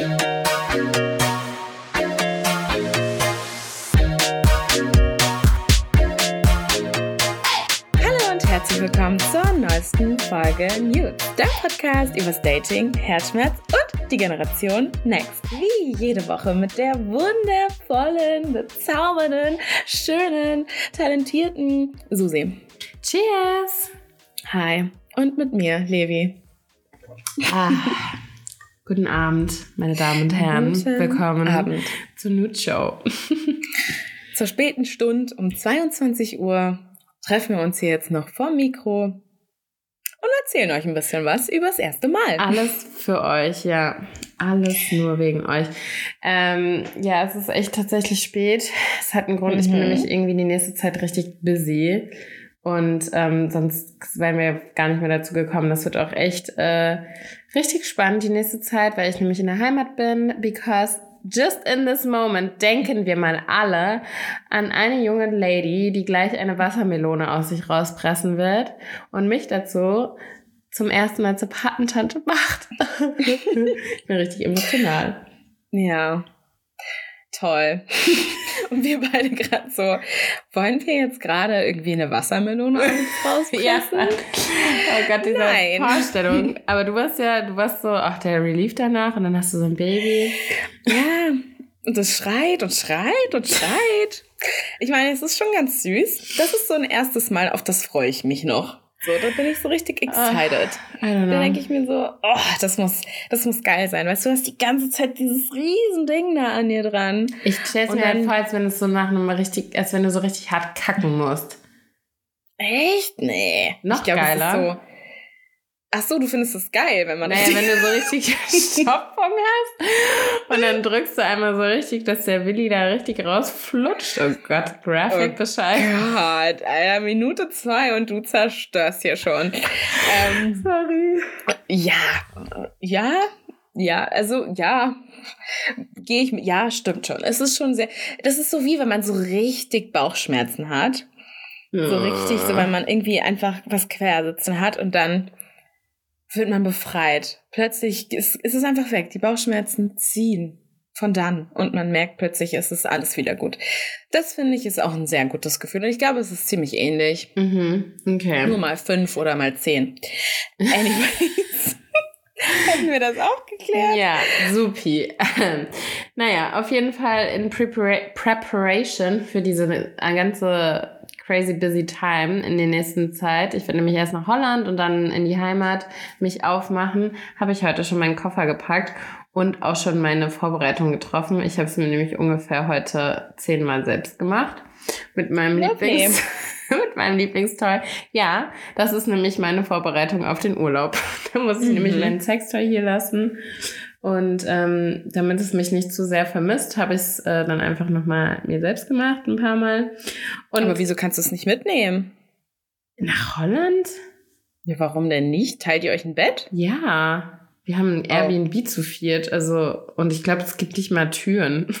Hallo und herzlich willkommen zur neuesten Folge News, der Podcast über Dating, Herzschmerz und die Generation Next. Wie jede Woche mit der wundervollen, bezaubernden, schönen, talentierten Susi. Cheers! Hi. Und mit mir, Levi. Ah, guten Abend, meine Damen und Herren. Guten Willkommen Abend. zur Nude Show. Zur späten Stunde um 22 Uhr treffen wir uns hier jetzt noch vorm Mikro und erzählen euch ein bisschen was übers erste Mal. Alles für euch, ja. Alles nur wegen euch. Ähm, ja, es ist echt tatsächlich spät. Es hat einen Grund, ich bin Mhm. nämlich irgendwie die nächste Zeit richtig busy. Und ähm, sonst wären wir gar nicht mehr dazu gekommen. Das wird auch echt äh, richtig spannend die nächste Zeit, weil ich nämlich in der Heimat bin. Because just in this moment denken wir mal alle an eine junge Lady, die gleich eine Wassermelone aus sich rauspressen wird und mich dazu zum ersten Mal zur Patentante macht. ich bin richtig emotional. Ja. Toll. Und wir beide gerade so, wollen wir jetzt gerade irgendwie eine Wassermelone rauspressen? Oh Gott, diese Nein. Vorstellung. Aber du warst ja, du warst so, ach, der Relief danach und dann hast du so ein Baby. Ja. Und das schreit und schreit und schreit. Ich meine, es ist schon ganz süß. Das ist so ein erstes Mal, auf das freue ich mich noch. So, da bin ich so richtig excited. I don't know. Da denke ich mir so, oh, das muss, das muss geil sein. Weißt du, du hast die ganze Zeit dieses riesen Ding da an dir dran. ich stell's mir halt dann- vor, als wenn es so nach einem richtig, als wenn du so richtig hart kacken musst. Echt? Nee. Noch ich glaub, geiler. Ach so, du findest es geil, wenn man Naja, wenn du so richtig Stopfung hast und dann drückst du einmal so richtig, dass der Willi da richtig rausflutscht. Oh Gott, Graphic Oh Bescheid. Gott, Alter, Minute zwei und du zerstörst hier schon. ähm, Sorry. ja, ja, ja, also ja, gehe ich mit, ja, stimmt schon. Es ist schon sehr, das ist so wie, wenn man so richtig Bauchschmerzen hat. So richtig, so wenn man irgendwie einfach was quersitzen hat und dann wird man befreit. Plötzlich ist, ist es einfach weg. Die Bauchschmerzen ziehen von dann und man merkt plötzlich, es ist alles wieder gut. Das finde ich ist auch ein sehr gutes Gefühl und ich glaube, es ist ziemlich ähnlich. Mhm, okay. Nur mal fünf oder mal zehn. Anyways. Hätten wir das auch geklärt? Ja, supi. naja, auf jeden Fall in Prepara Preparation für diese ganze crazy busy time in der nächsten Zeit. Ich werde nämlich erst nach Holland und dann in die Heimat mich aufmachen. Habe ich heute schon meinen Koffer gepackt und auch schon meine Vorbereitung getroffen. Ich habe es mir nämlich ungefähr heute zehnmal selbst gemacht. Mit meinem Lovely. Lieblings... mit meinem Lieblingstoy. Ja, das ist nämlich meine Vorbereitung auf den Urlaub. Da muss ich Mhm. nämlich meinen Sextoy hier lassen. Und ähm, damit es mich nicht zu sehr vermisst, habe ich es äh, dann einfach nochmal mir selbst gemacht, ein paar Mal. Und Aber wieso kannst du es nicht mitnehmen? nach Holland? Ja, warum denn nicht? Teilt ihr euch ein Bett? Ja. Wir haben ein Oh. Airbnb zu viert, also, und ich glaube, es gibt nicht mal Türen.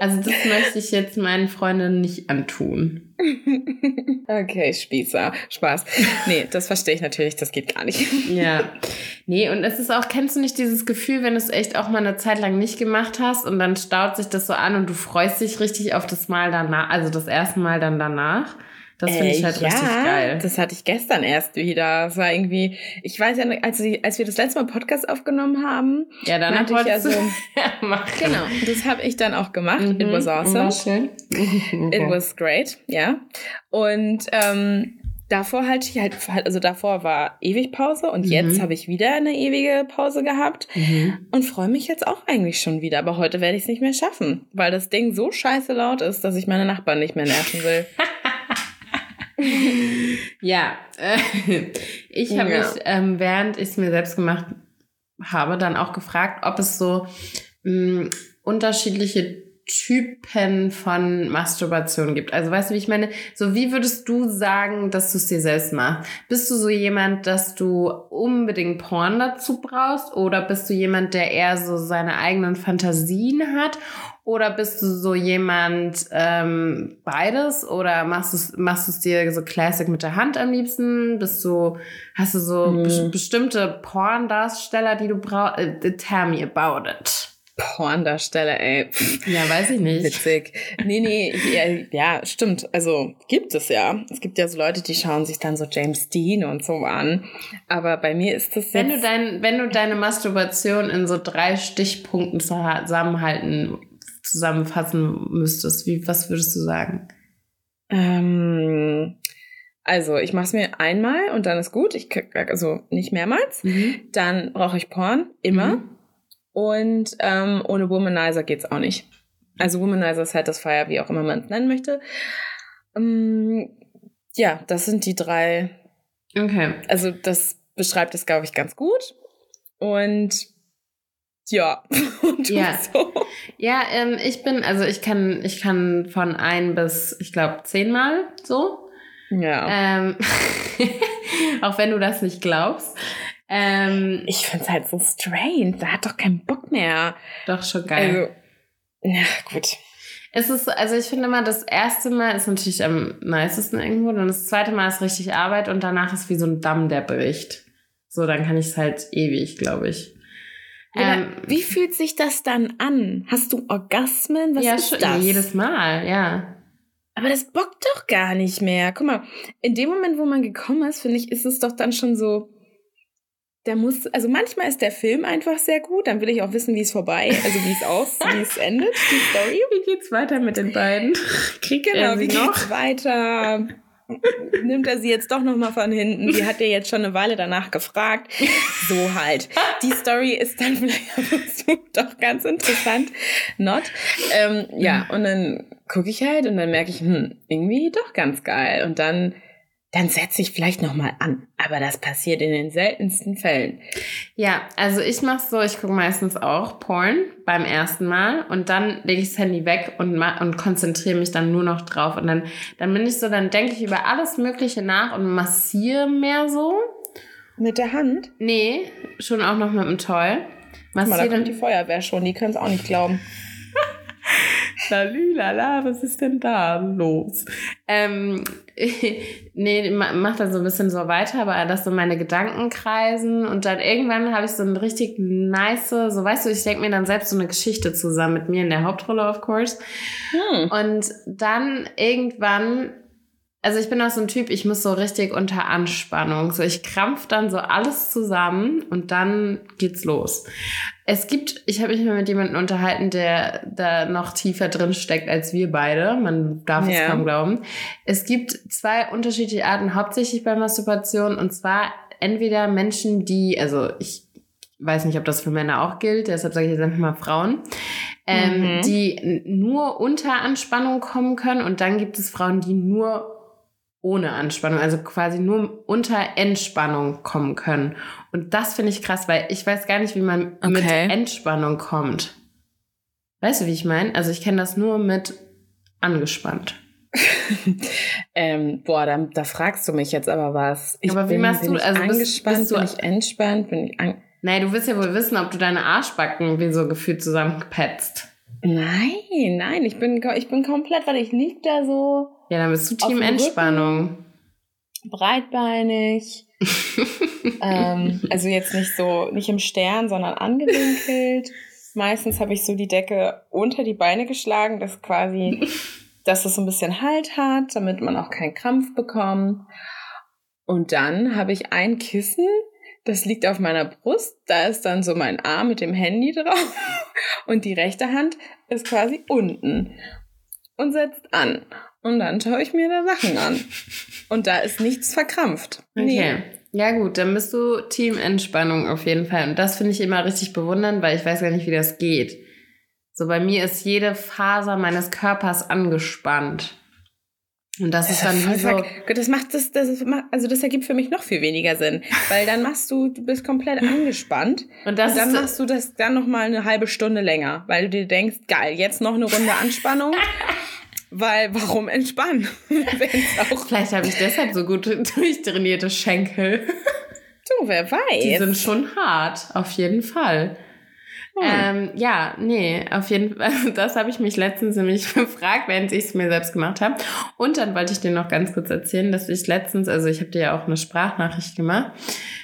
also, das möchte ich jetzt meinen Freundinnen nicht antun. Okay, Spießer. Spaß. Nee, das verstehe ich natürlich, das geht gar nicht. Ja. Nee, und es ist auch, kennst du nicht dieses Gefühl, wenn du es echt auch mal eine Zeit lang nicht gemacht hast und dann staut sich das so an und du freust dich richtig auf das Mal danach, also das erste Mal dann danach? Das finde ich halt Äh, ja, richtig geil. Das hatte ich gestern erst wieder. Es war irgendwie, ich weiß ja, nicht, als, als wir das letzte Mal Podcast aufgenommen haben, ja, danach meinte ich ja so- ja machen. genau, das habe ich dann auch gemacht. Mhm. It was awesome. War schön. It was great, ja. Und ähm, davor halt ich halt, also davor war ewig Pause und Mhm. jetzt habe ich wieder eine ewige Pause gehabt Mhm. und freue mich jetzt auch eigentlich schon wieder. Aber heute werde ich es nicht mehr schaffen, weil das Ding so scheiße laut ist, dass ich meine Nachbarn nicht mehr nerven will. Ja, äh, ich habe Ja. mich, ähm, während ich es mir selbst gemacht habe, dann auch gefragt, ob es so mh, unterschiedliche Typen von Masturbation gibt. Also weißt du, wie ich meine? So, wie würdest du sagen, dass du es dir selbst machst? Bist du so jemand, dass du unbedingt Porn dazu brauchst? Oder bist du jemand, der eher so seine eigenen Fantasien hat? Oder bist du so jemand ähm, beides? Oder machst du es machst du's dir so Classic mit der Hand am liebsten? Bist du, hast du so Hm. be Porndarsteller, die du brauchst? Äh, tell me about it. Porndarsteller, ey. Ja, weiß ich nicht. Witzig. Nee, nee, ja, stimmt. Also gibt es ja. Es gibt ja so Leute, die schauen sich dann so James Dean und so an. Aber bei mir ist das Wenn du, dein, wenn du deine Masturbation in so drei Stichpunkten zusammenhalten, zusammenfassen müsstest, wie, was würdest du sagen? Ähm, also, ich mache es mir einmal und dann ist gut. Ich also nicht mehrmals. Dann brauche ich Porn, immer. Mhm. Und ähm, ohne Womanizer geht's auch nicht. Also Womanizer, Satisfier, wie auch immer man es nennen möchte. Ähm, ja, das sind die drei. Okay. Also das beschreibt es, glaube ich, ganz gut. Und ja, und du Ja. so. Ja, ähm, ich bin, also ich kann, ich kann von ein bis, ich glaube, zehnmal so. Ja. Ähm, auch wenn du das nicht glaubst. Ähm, ich find's halt so strange. Da hat doch keinen Bock mehr. doch schon geil. Also, ja, gut. Es ist, also ich finde immer, das erste Mal ist natürlich am nicesten irgendwo, dann das zweite Mal ist richtig Arbeit und danach ist wie so ein Damm, der bricht. So, dann kann ich es halt ewig, glaube ich. Ähm, wie fühlt sich das dann an? Hast du Orgasmen? Was ja, ist schon, das? jedes Mal, ja. Aber das bockt doch gar nicht mehr. Guck mal, in dem Moment, wo man gekommen ist, finde ich, ist es doch dann schon so. Der muss, also manchmal ist der Film einfach sehr gut, dann will ich auch wissen, wie es vorbei, also wie es aus, wie es endet, die Story. Wie geht's weiter mit den beiden? Kriegt Genau, er wie noch? geht's weiter? Nimmt er sie jetzt doch noch mal von hinten? Die hat er jetzt schon eine Weile danach gefragt. So halt. Die Story ist dann vielleicht doch ganz interessant. Not. Ähm, ja, und dann gucke ich halt und dann merke ich, hm, irgendwie doch ganz geil. Und dann, dann setze ich vielleicht noch mal an. Aber das passiert in den seltensten Fällen. Ja, also ich mach's so, ich gucke meistens auch Porn beim ersten Mal und dann lege ich das Handy weg und, und konzentriere mich dann nur noch drauf. Und dann, dann bin ich so, dann denke ich über alles Mögliche nach und massiere mehr so. Mit der Hand? Nee, schon auch noch mit dem Toy. Guck mal, da Massiere kommt die Feuerwehr schon. Die können es auch nicht glauben. Lalülala, was ist denn da los? Ähm, nee, ma- mach dann so ein bisschen so weiter, aber das so meine Gedanken kreisen und dann irgendwann habe ich so ein richtig nice, so weißt du, ich denke mir dann selbst so eine Geschichte zusammen mit mir in der Hauptrolle, of course. Hm. Und dann irgendwann, also ich bin auch so ein Typ, ich muss so richtig unter Anspannung. So, ich krampf dann so alles zusammen und dann geht's los. Es gibt, ich habe mich mal mit jemandem unterhalten, der da noch tiefer drin steckt als wir beide. Man darf es Ja. kaum glauben. Es gibt zwei unterschiedliche Arten, hauptsächlich bei Masturbation. Und zwar entweder Menschen, die, also ich weiß nicht, ob das für Männer auch gilt, deshalb sage ich jetzt einfach mal Frauen, ähm, Mhm. die nur unter Anspannung kommen können. Und dann gibt es Frauen, die nur ohne Anspannung, also quasi nur unter Entspannung kommen können. Und das finde ich krass, weil ich weiß gar nicht, wie man mit Okay. Entspannung kommt. Weißt du, wie ich meine? Also ich kenne das nur mit angespannt. Ähm, boah, da, da fragst du mich jetzt aber was. Ich Aber wie bin, machst bin du- also bist- angespannt, bist du- bin ich entspannt, bin ich an Nein, du wirst ja wohl wissen, ob du deine Arschbacken wie so gefühlt zusammengepetzt. Nein, nein, ich bin, ich bin komplett, weil ich lieg da so Ja, dann bist du Team. Entspannung. Breitbeinig. ähm, also jetzt nicht so, nicht im Stern, sondern angewinkelt. Meistens habe ich so die Decke unter die Beine geschlagen, dass quasi, dass es so ein bisschen Halt hat, damit man auch keinen Krampf bekommt. Und dann habe ich ein Kissen, das liegt auf meiner Brust. Da ist dann so mein Arm mit dem Handy drauf. Und die rechte Hand ist quasi unten und setzt an. Und dann schaue ich mir da Sachen an. Und da ist nichts verkrampft. Okay. Ja gut, dann bist du Team Entspannung auf jeden Fall. Und das finde ich immer richtig bewundernd, weil ich weiß gar nicht, wie das geht. So bei mir ist jede Faser meines Körpers angespannt. Und das, das ist dann wie so. Das macht das, das macht, also das ergibt für mich noch viel weniger Sinn. Weil dann machst du, du bist komplett angespannt. Und, das und dann machst du das dann noch mal eine halbe Stunde länger, weil du dir denkst, geil, jetzt noch eine Runde Anspannung. weil warum entspannen? Vielleicht habe ich deshalb so gut durchtrainierte Schenkel. Du, wer weiß. Die sind schon hart, auf jeden Fall. Hm. Ähm, ja, nee, auf jeden Fall. Das habe ich mich letztens nämlich gefragt, während ich es mir selbst gemacht habe. Und dann wollte ich dir noch ganz kurz erzählen, dass ich letztens, also ich habe dir ja auch eine Sprachnachricht gemacht,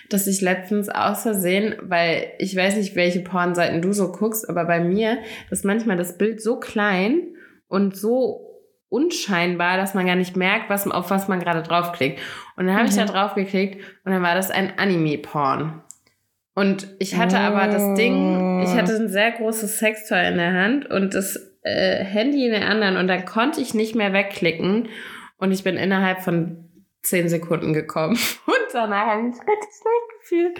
dass ich letztens aus Versehen, weil ich weiß nicht, welche Pornseiten du so guckst, aber bei mir ist manchmal das Bild so klein und so unscheinbar, dass man gar nicht merkt, was, auf was man gerade draufklickt. Und dann habe mhm. ich da mhm. drauf geklickt und dann war das ein Anime-Porn. Und ich hatte oh. aber das Ding, ich hatte ein sehr großes Sextoy in der Hand und das äh, Handy in der anderen und dann konnte ich nicht mehr wegklicken und ich bin innerhalb von zehn Sekunden gekommen und danach habe ich richtig schlecht gefühlt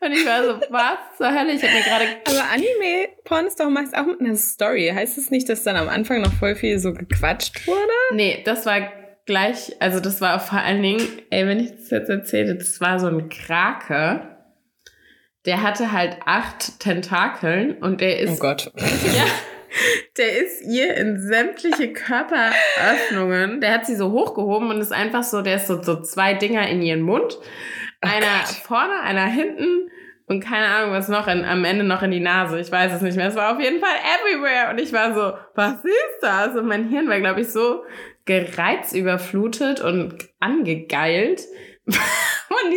und ich war so, was zur Hölle, ich habe mir gerade... Aber Anime-Porn ist doch meist auch mit einer Story. Heißt es das nicht, dass dann am Anfang noch voll viel so gequatscht wurde? Nee, das war gleich, also das war vor allen Dingen, ey, wenn ich das jetzt erzähle, das war so ein Krake der hatte halt acht Tentakeln und der ist. Oh Gott. Ja. Der ist ihr in sämtliche Körperöffnungen. Der hat sie so hochgehoben und ist einfach so, der ist so, so zwei Dinger in ihren Mund. Oh einer oh vorne, einer hinten und keine Ahnung, was noch in, am Ende noch in die Nase. Ich weiß es nicht mehr. Es war auf jeden Fall everywhere. Und ich war so, was ist das? Und mein Hirn war, glaube ich, so gereizüberflutet und angegeilt,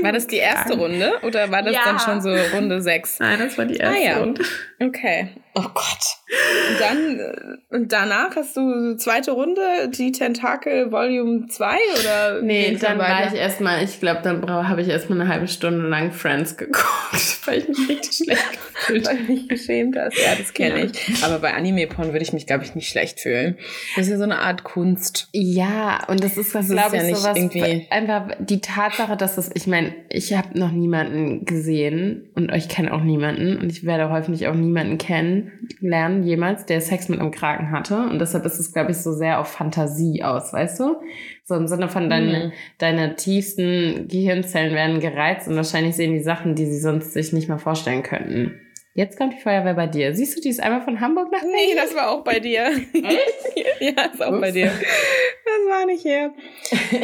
war das die erste Runde oder war das ja. dann schon so Runde 6? Nein, das war die erste ah, ja. Runde. Okay. Oh Gott. Und dann äh, und danach hast du zweite Runde, die Tentakel Volume 2 oder? Nee, dann war ich erstmal, ich glaube, dann habe ich erstmal eine halbe Stunde lang Friends geguckt, weil ich mich richtig schlecht gefühlt habe. Weil ich mich geschämt hast. Ja, das kenne ja. ich. Aber bei Anime-Porn würde ich mich, glaube ich, nicht schlecht fühlen. Das ist ja so eine Art Kunst. Ja, und das ist, das glaube ich, ja sowas, irgendwie einfach die Tatsache, dass das, ich meine, ich habe noch niemanden gesehen und euch kenne auch niemanden und ich werde hoffentlich auch niemanden kennenlernen jemals, der Sex mit einem Kraken hatte. Und deshalb ist es, glaube ich, so sehr auf Fantasie aus, weißt du? So im Sinne von deine, mhm. deine tiefsten Gehirnzellen werden gereizt und wahrscheinlich sehen die Sachen, die sie sonst sich nicht mal vorstellen könnten. Jetzt kommt die Feuerwehr bei dir. Siehst du, die ist einmal von Hamburg nach Berlin? Nee, das war auch bei dir. Ja, ist auch Ups. bei dir. Das war nicht hier.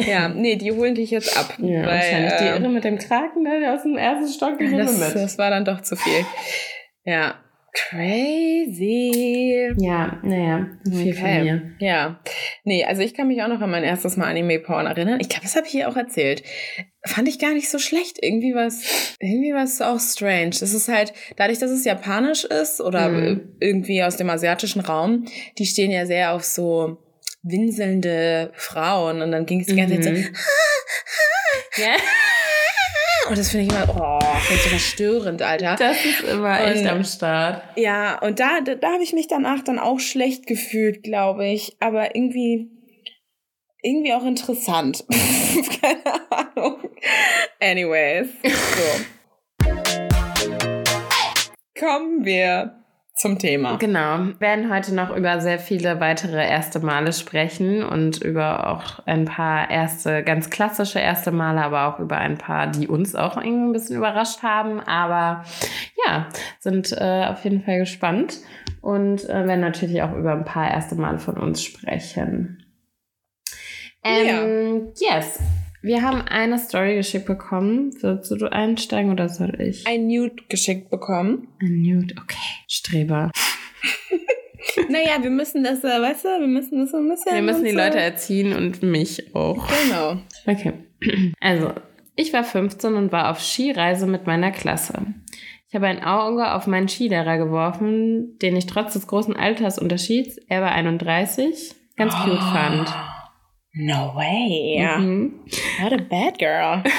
Ja, nee, die holen dich jetzt ab. Ja, weil, wahrscheinlich die ähm, Irre mit dem Kraken, ne, der aus dem ersten Stock, die das, mit. Das war dann doch zu viel. Ja, Crazy. Ja, naja, viel okay. von mir. Ja. Nee, also ich kann mich auch noch an mein erstes Mal Anime-Porn erinnern. Ich glaube, das habe ich hier auch erzählt. Fand ich gar nicht so schlecht. Irgendwie was, irgendwie was auch strange. Das ist halt, dadurch, dass es japanisch ist oder mhm. irgendwie aus dem asiatischen Raum, die stehen ja sehr auf so winselnde Frauen und dann ging es die ganze mhm. Zeit so, mhm. ja. Und das finde ich immer, oh, finde ich so verstörend, Alter. Das ist immer und, echt am Start. Ja, und da, da, da habe ich mich danach dann auch schlecht gefühlt, glaube ich. Aber irgendwie, irgendwie auch interessant. Keine Ahnung. Anyways, so. Kommen wir zum Thema. Genau. Wir werden heute noch über sehr viele weitere erste Male sprechen und über auch ein paar erste, ganz klassische erste Male, aber auch über ein paar, die uns auch irgendwie ein bisschen überrascht haben. Aber ja, sind äh, auf jeden Fall gespannt und äh, werden natürlich auch über ein paar erste Male von uns sprechen. Ähm, ja. Yes. Wir haben eine Story geschickt bekommen. Willst du einsteigen oder soll ich? Ein Nude geschickt bekommen. Ein Nude, okay. Streber. naja, wir müssen das, äh, weißt du, wir müssen das so ein bisschen. Wir müssen die Leute erziehen und mich auch. Genau. Okay. Also, ich war 15 und war auf Skireise mit meiner Klasse. Ich habe ein Auge auf meinen Skilehrer geworfen, den ich trotz des großen Altersunterschieds, er war 31, ganz cute oh. fand. No way. Mhm. Not a bad girl.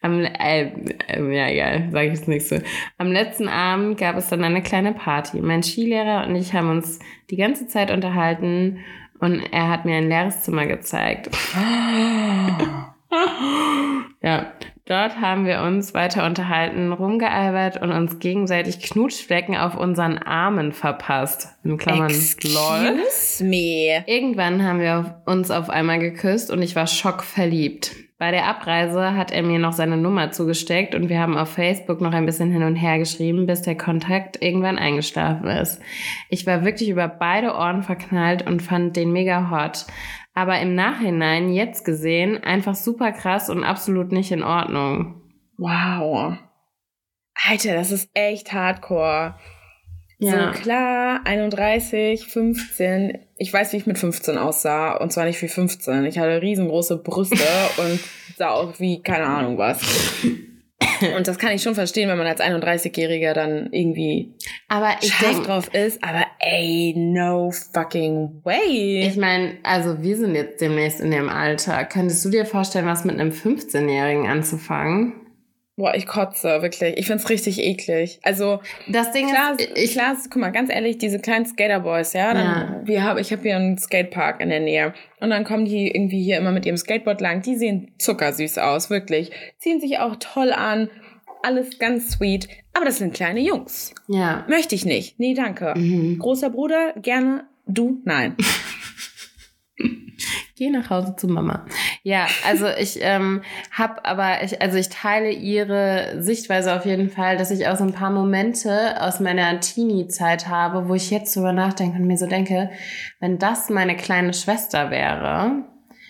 Am, äh, äh, ja, egal, sage ich jetzt nicht so. Am letzten Abend gab es dann eine kleine Party. Mein Skilehrer und ich haben uns die ganze Zeit unterhalten und er hat mir ein leeres Zimmer gezeigt. Ja, dort haben wir uns weiter unterhalten, rumgealbert und uns gegenseitig Knutschflecken auf unseren Armen verpasst. In Klammern lol. Excuse me. Irgendwann haben wir uns auf einmal geküsst und ich war schockverliebt. Bei der Abreise hat er mir noch seine Nummer zugesteckt und wir haben auf Facebook noch ein bisschen hin und her geschrieben, bis der Kontakt irgendwann eingeschlafen ist. Ich war wirklich über beide Ohren verknallt und fand den mega hot. Aber im Nachhinein, jetzt gesehen, einfach super krass und absolut nicht in Ordnung. Wow. Alter, das ist echt hardcore. Ja. So klar, 31, 15. Ich weiß, wie ich mit 15 aussah. Und zwar nicht wie 15. Ich hatte riesengroße Brüste und sah auch wie keine Ahnung was. Und das kann ich schon verstehen, wenn man als 31-Jähriger dann irgendwie Aber ich scharf denke, drauf ist. Aber ey, no fucking way. ich meine, also wir sind jetzt demnächst in dem Alter. Könntest du dir vorstellen, was mit einem 15-Jährigen anzufangen? Boah, ich kotze, wirklich. Ich find's richtig eklig. Also, Das Ding klar, ist, ich, klar, guck mal, ganz ehrlich, diese kleinen Skaterboys, ja, dann, Ja. wir haben, ich habe hier einen Skatepark in der Nähe und dann kommen die irgendwie hier immer mit ihrem Skateboard lang. Die sehen zuckersüß aus, wirklich. Ziehen sich auch toll an, alles ganz sweet. Aber das sind kleine Jungs. ja. Möchte ich nicht. Nee, danke. Mhm. Großer Bruder, gerne. Du, nein. Geh nach Hause zu Mama. Ja, also ich ähm, habe aber, ich, also ich teile ihre Sichtweise auf jeden Fall, dass ich auch so ein paar Momente aus meiner Teenie-Zeit habe, wo ich jetzt drüber nachdenke und mir so denke, wenn das meine kleine Schwester wäre,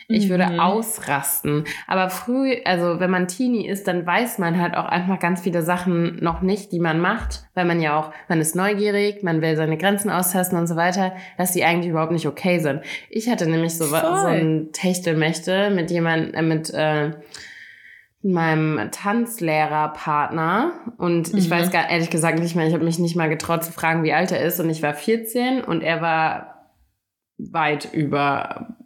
ich würde Mhm. ausrasten. Aber früh, also wenn man Teenie ist, dann weiß man halt auch einfach ganz viele Sachen noch nicht, die man macht, weil man ja auch, man ist neugierig, man will seine Grenzen austesten und so weiter, dass die eigentlich überhaupt nicht okay sind. Ich hatte nämlich so, Voll. so ein Techtelmächte mit jemand, äh, mit äh, meinem Tanzlehrerpartner und ich Mhm. weiß gar ehrlich gesagt nicht mehr, ich habe mich nicht mal getraut zu fragen, wie alt er ist und ich war 14 und er war weit über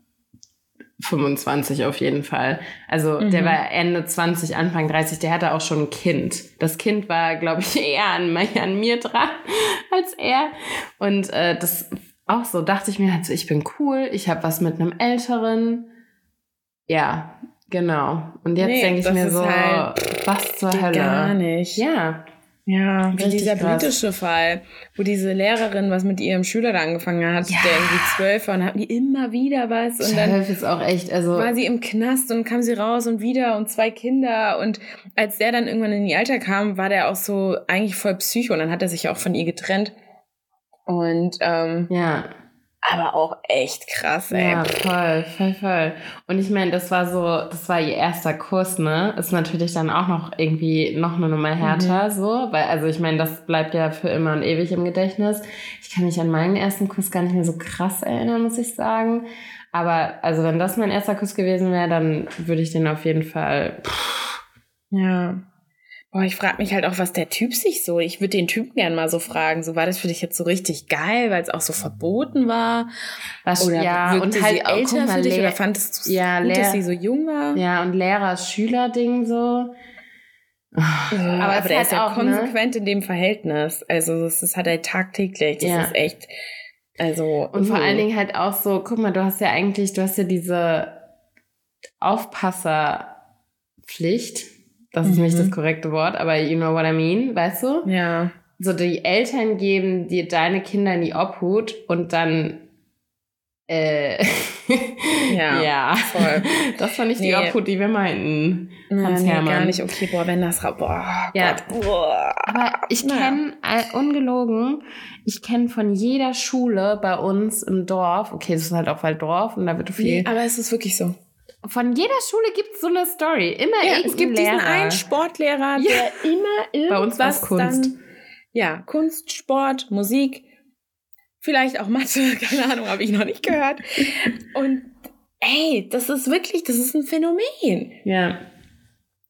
25 auf jeden Fall. Also der Mhm. war Ende 20, Anfang 30, der hatte auch schon ein Kind. Das Kind war, glaube ich, eher an, an mir dran als er. Und äh, das auch so, dachte ich mir halt so, ich bin cool, ich habe was mit einem Älteren. Ja, genau. Und jetzt Nee, denke ich mir so, halt- was zur Hölle. gar nicht. Ja, Ja, wie dieser krass. britische Fall, wo diese Lehrerin was mit ihrem Schüler da angefangen hat, Ja. der irgendwie zwölf war und hatten die immer wieder was und dann ist auch echt, also war sie im Knast und kam sie raus und wieder und zwei Kinder und als der dann irgendwann in die Alter kam, war der auch so eigentlich voll Psycho und dann hat er sich auch von ihr getrennt und ähm, ja. Aber auch echt krass, ey. Ja, voll, voll, voll. Und ich meine, das war so, das war ihr erster Kurs, ne? Ist natürlich dann auch noch irgendwie noch eine Nummer härter, Mhm. so. Weil, also ich meine, das bleibt ja für immer und ewig im Gedächtnis. Ich kann mich an meinen ersten Kuss gar nicht mehr so krass erinnern, muss ich sagen. Aber, also wenn das mein erster Kuss gewesen wäre, dann würde ich den auf jeden Fall. Ja. Boah, ich frage mich halt auch, was der Typ sich so. Ich würde den Typen gern mal so fragen. So war das für dich jetzt so richtig geil, weil es auch so verboten war? Was, Oder ja, und halt auch, älter mal, für dich? Oder fandest du Ja, gut, Lehr- dass sie so jung war? Ja, und Lehrer-Schüler-Ding so. Ja, Aber aber, der ist ja auch, ne? konsequent in dem Verhältnis. Also das, das hat er tagtäglich. Das Ja. ist echt. Also Und vor uh. allen Dingen halt auch so, guck mal, du hast ja eigentlich, du hast ja diese Aufpasserpflicht. Das ist nicht Mhm. das korrekte Wort, aber you know what I mean, weißt du? Ja. So, die Eltern geben dir deine Kinder in die Obhut und dann, äh, Ja, ja. voll. Das war nicht die Nee. Obhut, die wir meinten. Nein, Hans nee, Hermann. gar nicht. Okay, boah, wenn das boah, Ja. Gott. Boah. Aber ich kenne, äh, ungelogen, ich kenne von jeder Schule bei uns im Dorf, okay, das ist halt auch halt Dorf und da wird viel. Nee, aber es ist wirklich so. Von jeder Schule gibt es so eine Story. Immer Ja, es gibt Lehrer. diesen einen Sportlehrer, Ja. der immer irgendwas Bei uns war's Kunst. dann ja Kunst, Sport, Musik, vielleicht auch Mathe, keine Ahnung, habe ich noch nicht gehört. Und ey, das ist wirklich, das ist ein Phänomen. Ja.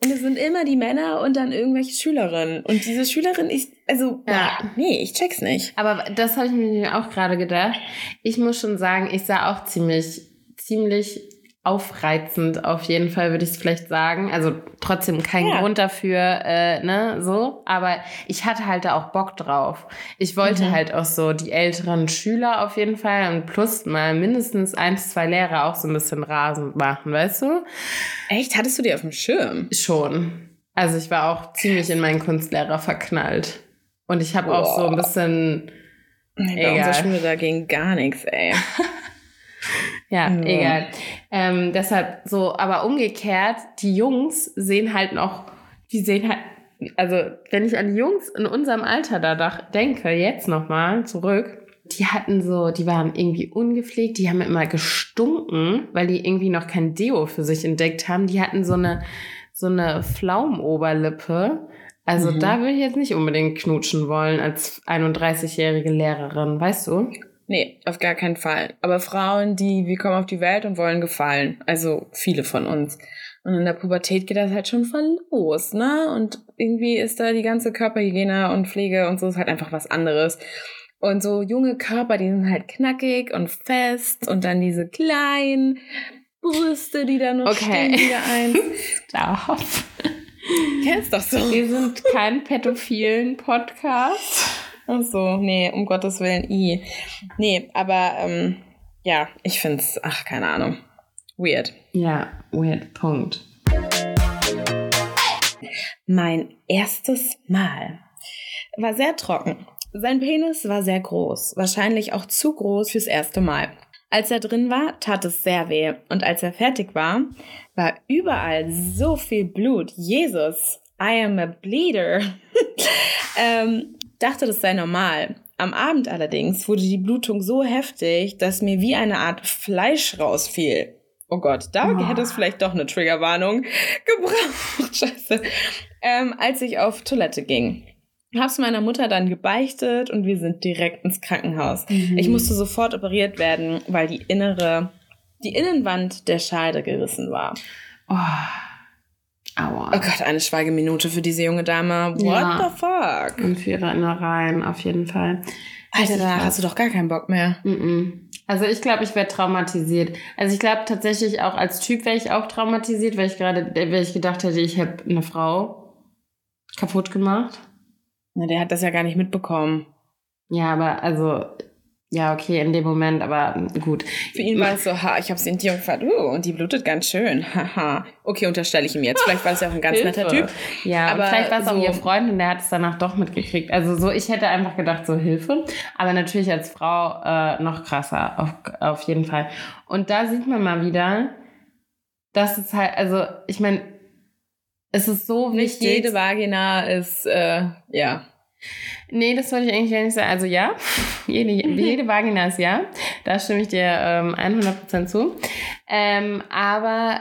Und es sind immer die Männer und dann irgendwelche Schülerinnen. Und diese Schülerin, ich, also, Ja. boah, nee, ich check's nicht. Aber das habe ich mir auch gerade gedacht. Ich muss schon sagen, ich sah auch ziemlich, ziemlich aufreizend, auf jeden Fall würde ich es vielleicht sagen. Also trotzdem kein ja. Grund dafür, äh, ne, so. Aber ich hatte halt da auch Bock drauf. Ich wollte mhm. halt auch so die älteren Schüler auf jeden Fall und plus mal mindestens eins, zwei Lehrer auch so ein bisschen rasend machen, weißt du? Echt? Hattest du die auf dem Schirm? Schon. Also ich war auch ziemlich in meinen Kunstlehrer verknallt. Und ich habe auch so ein bisschen. Nee, bei unserer Schule da ging gar nichts, ey. Ja, ja. egal. Ähm, deshalb so, aber umgekehrt, die Jungs sehen halt noch, die sehen halt, also wenn ich an die Jungs in unserem Alter da denke, jetzt nochmal zurück, die hatten so, die waren irgendwie ungepflegt, die haben immer gestunken, weil die irgendwie noch kein Deo für sich entdeckt haben. Die hatten so eine, so eine Pflaumoberlippe. Also mhm. da würde ich jetzt nicht unbedingt knutschen wollen als 31-jährige Lehrerin, weißt du? Nee, auf gar keinen Fall. Aber Frauen, die, wir kommen auf die Welt und wollen gefallen. Also viele von uns. Und in der Pubertät geht das halt schon voll los, ne? Und irgendwie ist da die ganze Körperhygiene und Pflege und so ist halt einfach was anderes. Und so junge Körper, die sind halt knackig und fest und dann diese kleinen Brüste, die da noch okay. stehen, wieder eins. Stop. Kennst doch so. Wir sind kein pädophilen Podcast. Ach so, nee, um Gottes Willen, i. Nee, aber ähm, ja, ich find's, ach, keine Ahnung. Weird. Ja, weird, Punkt. Mein erstes Mal war sehr trocken. Sein Penis war sehr groß, wahrscheinlich auch zu groß fürs erste Mal. Als er drin war, tat es sehr weh. Und als er fertig war, war überall so viel Blut. Jesus, I am a bleeder. ähm, dachte, das sei normal. Am Abend allerdings wurde die Blutung so heftig, dass mir wie eine Art Fleisch rausfiel. Oh Gott, da oh. hätte es vielleicht doch eine Triggerwarnung gebraucht. Scheiße. Ähm, als ich auf Toilette ging. Hab's meiner Mutter dann gebeichtet und wir sind direkt ins Krankenhaus. Mhm. Ich musste sofort operiert werden, weil die innere, die Innenwand der Scheide gerissen war. Oh. Aua. Oh Gott, eine Schweigeminute für diese junge Dame. What ja. the fuck? Und für ihre Innereien, auf jeden Fall. Alter, danach hast du doch gar keinen Bock mehr. Mm -mm. Also ich glaube, ich wäre traumatisiert. Also ich glaube tatsächlich auch als Typ wäre ich auch traumatisiert, weil ich gerade, weil ich gedacht hätte, ich habe eine Frau kaputt gemacht. Na, der hat das ja gar nicht mitbekommen. Ja, aber also ja, okay, in dem Moment, aber gut. Für ihn war es so, ha, ich habe sie in die Jungfahrt, uh, und die blutet ganz schön, haha. okay, unterstelle ich ihm jetzt. Vielleicht war es ja auch ein ganz netter Typ. Ja, aber vielleicht war es so, auch ihr Freund und der hat es danach doch mitgekriegt. Also so, ich hätte einfach gedacht, so Hilfe. Aber natürlich als Frau äh, noch krasser, auf, auf jeden Fall. Und da sieht man mal wieder, dass es halt, also ich meine, es ist so wichtig. Nicht jede Vagina ist, äh, ja. Nee, das wollte ich eigentlich gar nicht sagen. Also ja, jede, jede Vagina ist ja. Da stimme ich dir ähm, 100% zu. Ähm, aber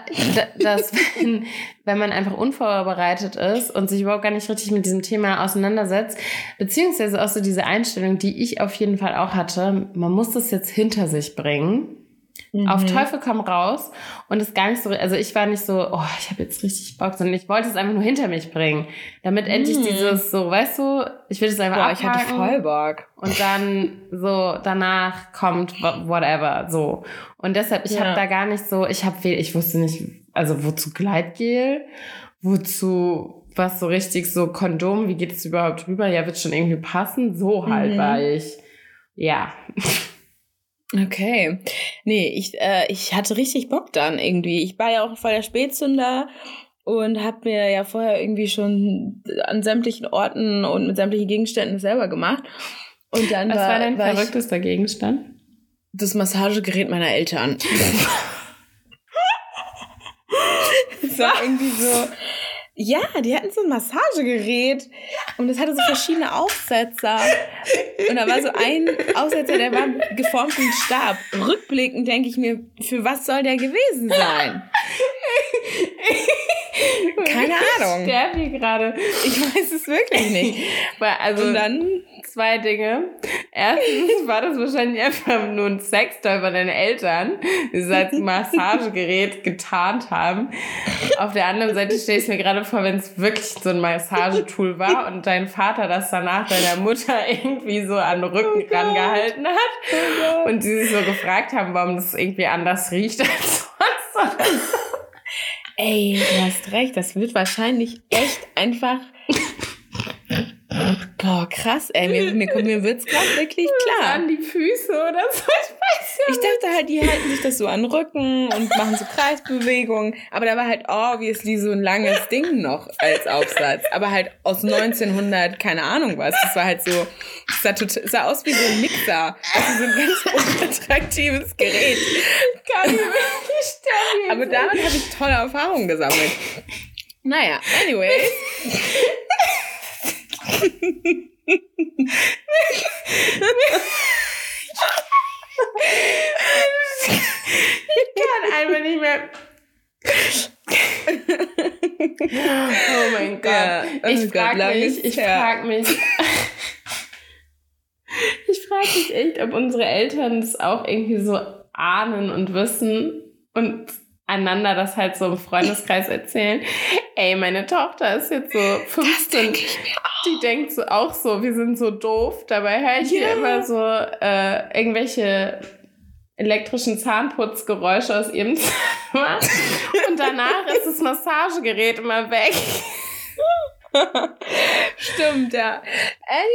das, wenn, wenn man einfach unvorbereitet ist und sich überhaupt gar nicht richtig mit diesem Thema auseinandersetzt, beziehungsweise auch so diese Einstellung, die ich auf jeden Fall auch hatte, man muss das jetzt hinter sich bringen Mhm. Auf Teufel komm raus und es gar nicht so, also ich war nicht so, oh, ich habe jetzt richtig Bock, sondern ich wollte es einfach nur hinter mich bringen, damit mhm. endlich dieses so, weißt du, ich will es einfach Boah, abhaken. ich hatte voll Bock. Und dann so danach kommt whatever, so. Und deshalb, ich ja. habe da gar nicht so, ich habe ich wusste nicht, also wozu Gleitgel, wozu was so richtig so Kondom, wie geht es überhaupt rüber? Ja, wird schon irgendwie passen, so halt mhm. war ich. Ja. Okay. Nee, ich, äh, ich hatte richtig Bock dann irgendwie. Ich war ja auch voll der Spätzünder und habe mir ja vorher irgendwie schon an sämtlichen Orten und mit sämtlichen Gegenständen selber gemacht. Und dann Was war, war dein war verrücktester ich, Gegenstand? Das Massagegerät meiner Eltern. das war irgendwie so ja, die hatten so ein Massagegerät und es hatte so verschiedene Aufsetzer. Und da war so ein Aufsetzer, der war geformt wie ein Stab. Rückblickend denke ich mir, für was soll der gewesen sein? Keine Ahnung. Ich sterbe hier gerade. Ich weiß es wirklich nicht. Also und dann zwei Dinge. Erstens war das wahrscheinlich einfach nur ein Sextoy von deinen Eltern, die es als Massagegerät getarnt haben. Auf der anderen Seite stelle ich mir gerade vor, wenn es wirklich so ein Massagetool war und dein Vater das danach deiner Mutter irgendwie so an den Rücken oh rangehalten hat oh und sie sich so gefragt haben, warum das irgendwie anders riecht als sonst Ey, du hast recht, das wird wahrscheinlich echt einfach. Boah, krass, ey, mir, mir, mir wird's gerade wirklich klar. An die Füße oder so, ich weiß ja Ich dachte halt, die halten sich das so an den Rücken und machen so Kreisbewegungen. Aber da war halt obviously so ein langes Ding noch als Aufsatz. Aber halt aus 1900, keine Ahnung was. Das war halt so, das sah, total, sah aus wie so ein Mixer. Also so ein ganz unattraktives Gerät. Kann ich mir nicht stellen. Aber damit habe ich tolle Erfahrungen gesammelt. Naja, anyways. Ich kann einfach nicht mehr. Oh mein Gott. Ja, oh ich frage mich, ich her. frage mich. Ich frage mich echt, ob unsere Eltern das auch irgendwie so ahnen und wissen und einander das halt so im Freundeskreis erzählen. Ey, meine Tochter ist jetzt so 15. Die denkt so auch so, wir sind so doof. Dabei höre ich hier Ja. immer so äh, irgendwelche elektrischen Zahnputzgeräusche aus ihrem Zimmer. Und danach ist das Massagegerät immer weg. Stimmt, ja.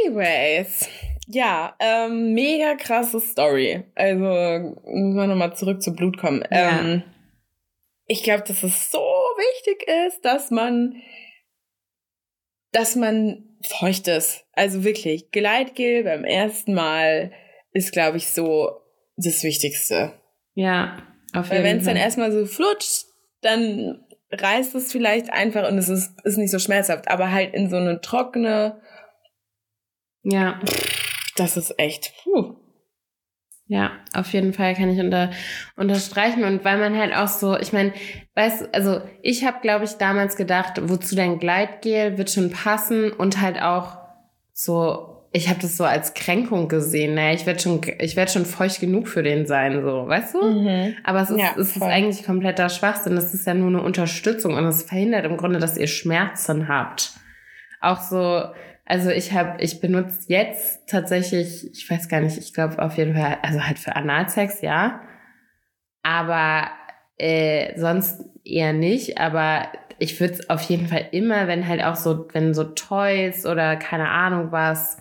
Anyways. Ja, ähm, mega krasse Story. Also, müssen wir nochmal zurück zu Blut kommen. Ja. Ähm, ich glaube, dass es so wichtig ist, dass man, dass man feucht ist. Also wirklich, Gleitgel beim ersten Mal ist, glaube ich, so das Wichtigste. Ja, auf Weil jeden wenn es dann Fall. erstmal so flutscht, dann reißt es vielleicht einfach und es ist, ist nicht so schmerzhaft. Aber halt in so eine trockene, Ja, das ist echt, puh. Ja, auf jeden Fall kann ich unter, unterstreichen. Und weil man halt auch so, ich meine, weißt du, also ich habe, glaube ich, damals gedacht, wozu dein Gleitgel wird schon passen und halt auch so, ich habe das so als Kränkung gesehen. Naja, ich werde schon, ich werde schon feucht genug für den sein, so, weißt du? Mhm. Aber es ist, Ja, es ist eigentlich kompletter Schwachsinn. Das ist ja nur eine Unterstützung und es verhindert im Grunde, dass ihr Schmerzen habt. Auch so, also ich habe, ich benutze jetzt tatsächlich, ich weiß gar nicht, ich glaube auf jeden Fall, also halt für Analsex, ja. Aber äh, sonst eher nicht. Aber ich würde es auf jeden Fall immer, wenn halt auch so, wenn so Toys oder keine Ahnung was,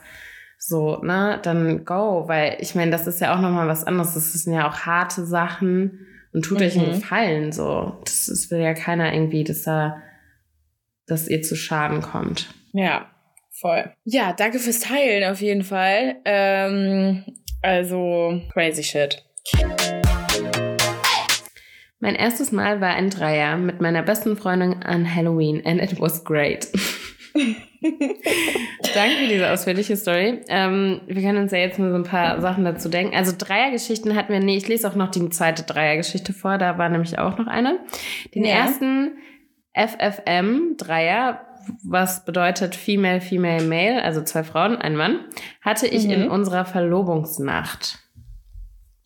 so, ne, dann go, weil ich meine, das ist ja auch nochmal was anderes. Das sind ja auch harte Sachen und tut euch einen Mhm. Gefallen, so. Das, das will ja keiner irgendwie, dass da, dass ihr zu Schaden kommt. Ja, voll. Ja, danke fürs Teilen auf jeden Fall. Ähm, also, crazy shit. Mein erstes Mal war ein Dreier mit meiner besten Freundin an Halloween and it was great. Danke für diese ausführliche Story. Ähm, wir können uns ja jetzt nur so ein paar Sachen dazu denken. Also Dreiergeschichten hatten wir, nee, ich lese auch noch die zweite Dreiergeschichte vor, da war nämlich auch noch eine. Den Ja. ersten FFM Dreier, was bedeutet Female, Female, Male, also zwei Frauen, ein Mann, hatte ich Mhm. in unserer Verlobungsnacht.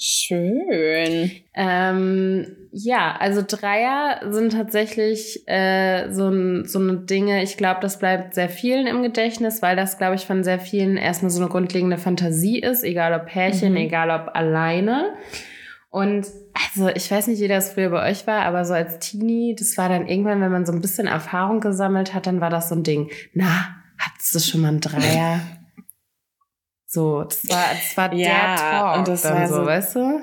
Schön. Ähm, ja, also Dreier sind tatsächlich äh, so, so eine Dinge, ich glaube, das bleibt sehr vielen im Gedächtnis, weil das, glaube ich, von sehr vielen erstmal so eine grundlegende Fantasie ist, egal ob Pärchen, Mhm. egal ob alleine. Und also ich weiß nicht, wie das früher bei euch war, aber so als Teenie, das war dann irgendwann, wenn man so ein bisschen Erfahrung gesammelt hat, dann war das so ein Ding. Na, hattest du schon mal einen Dreier? So, das war, das war Ja, der Talk und das dann war so, so- weißt du?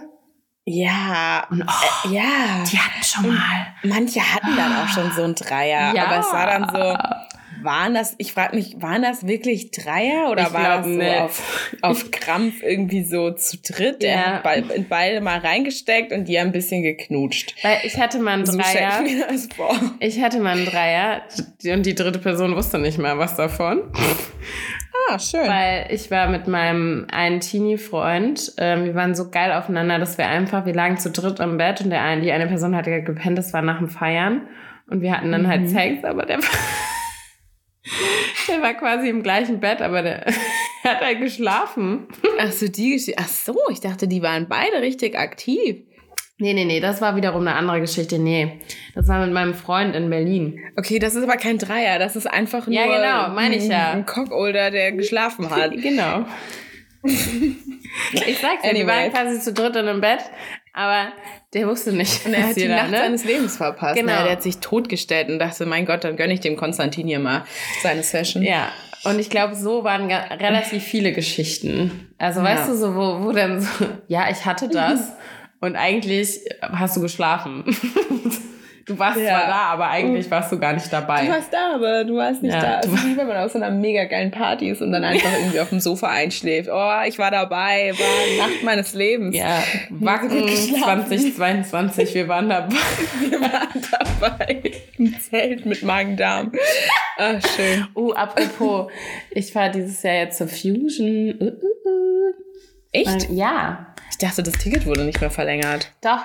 Ja, Und oh, ja. die hatten schon mal. Manche hatten dann auch schon so ein Dreier, aber es war dann so, waren das, ich frage mich, waren das wirklich Dreier oder Ich war das so nicht. auf, auf Krampf irgendwie so zu dritt? Der Ja. hat be in beide mal reingesteckt und die haben ein bisschen geknutscht. Weil ich hatte mal einen So Dreier. ich hatte mal einen Dreier und die dritte Person wusste nicht mal was davon. Ah, schön. Weil ich war mit meinem einen Teenie-Freund, ähm, wir waren so geil aufeinander, dass wir einfach, wir lagen zu dritt im Bett und der eine, die eine Person hatte gepennt, das war nach dem Feiern und wir hatten dann halt Mhm. Sex, aber der war, der war quasi im gleichen Bett, aber der hat halt geschlafen. Ach so, die Geschichte. Ach so, ich dachte, die waren beide richtig aktiv. Nee, nee, nee, das war wiederum eine andere Geschichte. Nee, das war mit meinem Freund in Berlin. Okay, das ist aber kein Dreier, das ist einfach nur Ja, genau, meine ich ja. ein Cockolder, der geschlafen hat. Genau. Ich sag's ja, wir waren Anyways. quasi zu dritt in einem Bett, Aber der wusste nicht. Und er hat die jeder, Nacht ne? seines Lebens verpasst. Genau. Der hat sich totgestellt und dachte, mein Gott, dann gönne ich dem Konstantin hier mal seine Session. Ja, und ich glaube, so waren relativ viele Geschichten. Also Ja. weißt du, so, wo, wo dann so, ja, ich hatte das und eigentlich hast du geschlafen. du warst Ja. zwar da, aber eigentlich warst du gar nicht dabei. Du warst da, aber du warst nicht Ja, da. Es ist wie wenn man auf so einer mega geilen Party ist und dann einfach irgendwie auf dem Sofa einschläft. Oh, ich war dabei, war Nacht meines Lebens. ja, Wacken gut geschlafen. 2022, wir waren dabei. Wir waren dabei. Im Zelt mit Magen-Darm. Ah, schön. Oh, apropos, ich fahre dieses Jahr jetzt zur Fusion. Uh, uh, uh. Echt? Ja, Ich dachte, das Ticket wurde nicht mehr verlängert. Doch.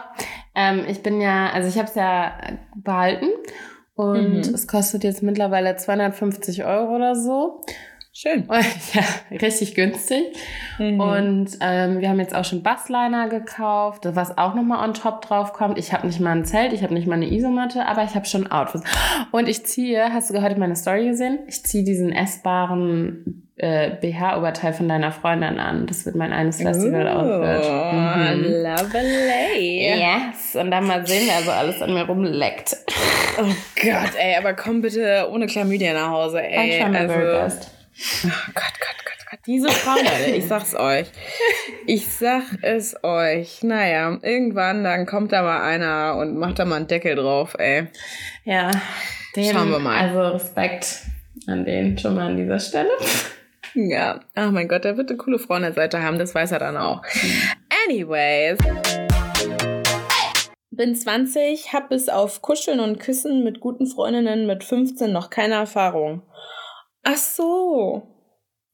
Ähm, ich bin ja, also ich habe es ja behalten und Mhm. es kostet jetzt mittlerweile 250 Euro oder so. Schön. Und, ja, richtig günstig. Mhm. Und ähm, wir haben jetzt auch schon Bassliner gekauft, was auch nochmal on top drauf kommt. Ich habe nicht mal ein Zelt, ich habe nicht mal eine Isomatte, aber ich habe schon Outfits. Und ich ziehe, hast du heute meine Story gesehen? Ich ziehe diesen essbaren äh, BH-Oberteil von deiner Freundin an. Das wird mein eines Festival-Outfit. Oh, Mhm. lovely. Yes, und dann mal sehen, wer so alles an mir rumleckt. Oh Gott, ey, aber komm bitte ohne Chlamydia nach Hause, ey. My also, best. Oh Gott, Gott, Gott, Gott. Diese Frauen, Leute, ich sag's euch. Ich sag es euch. Naja, irgendwann, dann kommt da mal einer und macht da mal einen Deckel drauf, ey. Ja, dem, Schauen wir mal. Also Respekt an den schon mal an dieser Stelle. Ja. Ach mein Gott, der wird eine coole Frau an der Seite haben, das weiß er dann auch. Anyways. Bin 20, hab bis auf Kuscheln und Küssen mit guten Freundinnen mit 15 noch keine Erfahrung. Ach so.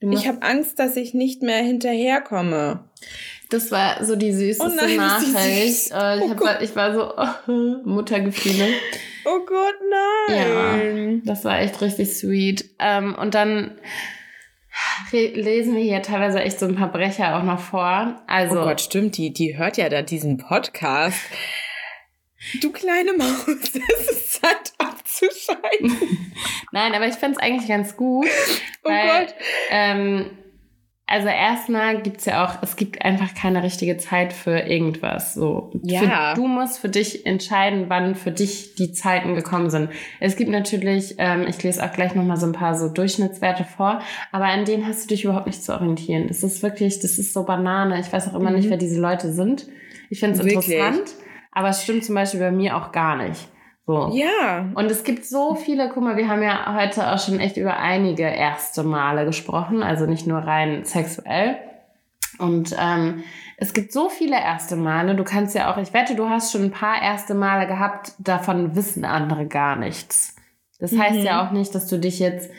Ich habe Angst, dass ich nicht mehr hinterherkomme. Das war so die süßeste Oh nein, Nachricht. süß. Äh, ich, Oh hab, ich war so, oh, Muttergefühle. Oh Gott, nein. Das war echt richtig sweet. Ähm, und dann lesen wir hier teilweise echt so ein paar Brecher auch noch vor. Also, Oh Gott, stimmt, die, die hört ja da diesen Podcast. Du kleine Maus, es ist Zeit abzuschalten. nein, aber ich find's eigentlich ganz gut. Oh weil, Gott. Ähm, also erstmal gibt's ja auch, es gibt einfach keine richtige Zeit für irgendwas. So, Ja. Für, du musst für dich entscheiden, wann für dich die Zeiten gekommen sind. Es gibt natürlich, ähm, ich lese auch gleich nochmal so ein paar so Durchschnittswerte vor, aber an denen hast du dich überhaupt nicht zu orientieren. Das ist wirklich, das ist so Banane. Ich weiß auch immer Mhm. nicht, wer diese Leute sind. Ich finde es interessant, aber es stimmt zum Beispiel bei mir auch gar nicht. So. Ja. Und es gibt so viele, guck mal, wir haben ja heute auch schon echt über einige erste Male gesprochen, also nicht nur rein sexuell. Und ähm, es gibt so viele erste Male, du kannst ja auch, ich wette, du hast schon ein paar erste Male gehabt, davon wissen andere gar nichts. Das heißt Mhm. ja auch nicht, dass du dich jetzt,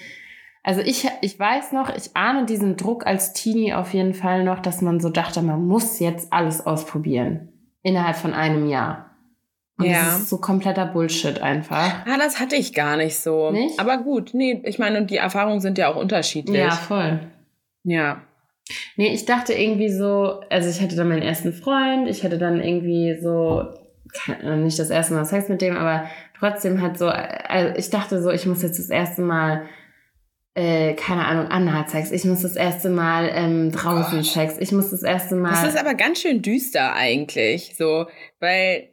also ich, ich weiß noch, ich ahne diesen Druck als Teenie auf jeden Fall noch, dass man so dachte, man muss jetzt alles ausprobieren. Innerhalb von einem Jahr. Und Ja. das ist so kompletter Bullshit einfach. Ah, das hatte ich gar nicht so. Nicht? Aber gut, nee, ich meine, und die Erfahrungen sind ja auch unterschiedlich. Ja, voll. Ja. Nee, ich dachte irgendwie so, also ich hatte dann meinen ersten Freund, ich hatte dann irgendwie so, nicht das erste Mal Sex mit dem, aber trotzdem halt so, also ich dachte so, ich muss jetzt das erste Mal, äh, keine Ahnung, Analsex, ich muss das erste Mal ähm, draußen Gott. Sex, ich muss das erste Mal. Das ist aber ganz schön düster eigentlich, so, weil